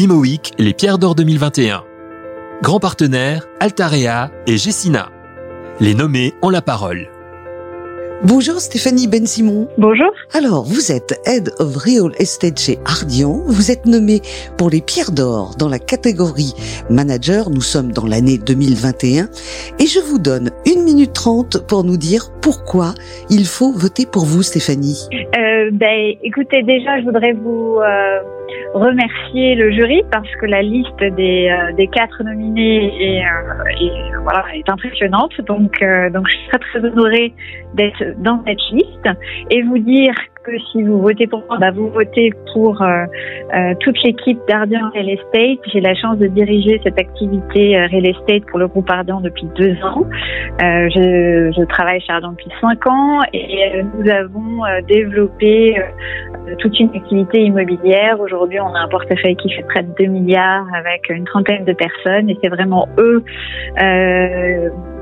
Imoic, les Pierres d'Or 2021. Grand partenaire, Altarea et Gessina. Les nommés ont la parole. Bonjour Stéphanie Ben Simon. Bonjour. Alors, vous êtes Head of Real Estate chez Ardian. Vous êtes nommé pour les Pierres d'Or dans la catégorie Manager. Nous sommes dans l'année 2021. Et je vous donne une minute trente pour nous dire pourquoi il faut voter pour vous, Stéphanie. Euh, ben, écoutez, déjà, je voudrais vous euh, remercier le jury parce que la liste des, euh, des quatre nominés est, euh, est, voilà, est impressionnante. Donc, euh, donc, je suis très, très honorée d'être dans cette liste et vous dire si vous votez pour moi, bah, vous votez pour euh, euh, toute l'équipe d'Ardian Real Estate. J'ai la chance de diriger cette activité euh, Real Estate pour le groupe Ardian depuis deux ans. Je, travaille chez Ardian depuis cinq ans et nous avons développé toute une activité immobilière. Aujourd'hui, on a un portefeuille qui fait près de 2 milliards avec une trentaine de personnes et c'est vraiment eux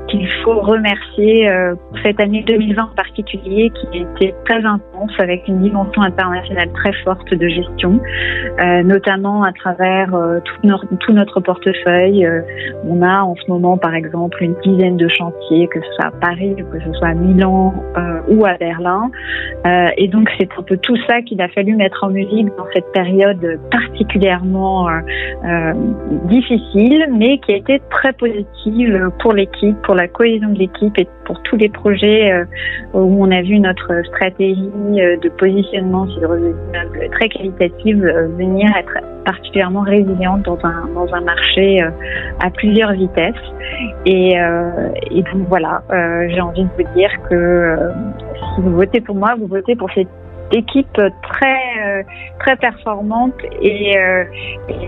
qu'il faut remercier pour cette année 2020 en particulier qui a été très intense avec une dimension internationale très forte de gestion, euh, notamment à travers euh, tout, notre, portefeuille. Euh, on a en ce moment par exemple une dizaine de chantiers, que ce soit à Paris, que ce soit à Milan ou à Berlin. Et donc c'est un peu tout ça qu'il a fallu mettre en musique dans cette période particulièrement difficile, mais qui a été très positive pour l'équipe, pour la cohésion de l'équipe et pour tous les projets où on a vu notre stratégie euh, de positionnement sur des immeubles très qualitative euh, venir être particulièrement résiliente dans un, dans un marché à plusieurs vitesses. Et, et donc voilà, j'ai envie de vous dire que si vous votez pour moi, vous votez pour cette équipe très euh, très performante et, euh,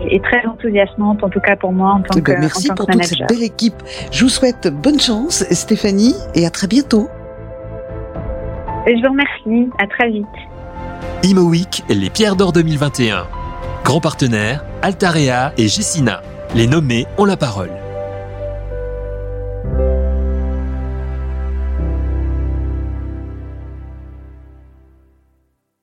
et, très enthousiasmante en tout cas pour moi en tant eh ben, que merci pour toute cette belle équipe. Je vous souhaite bonne chance Stéphanie et à très bientôt. Je vous remercie. À très vite. Imo les Pierres d'Or 2021. Grand partenaire, Altarea et Gessina. Les nommés ont la parole.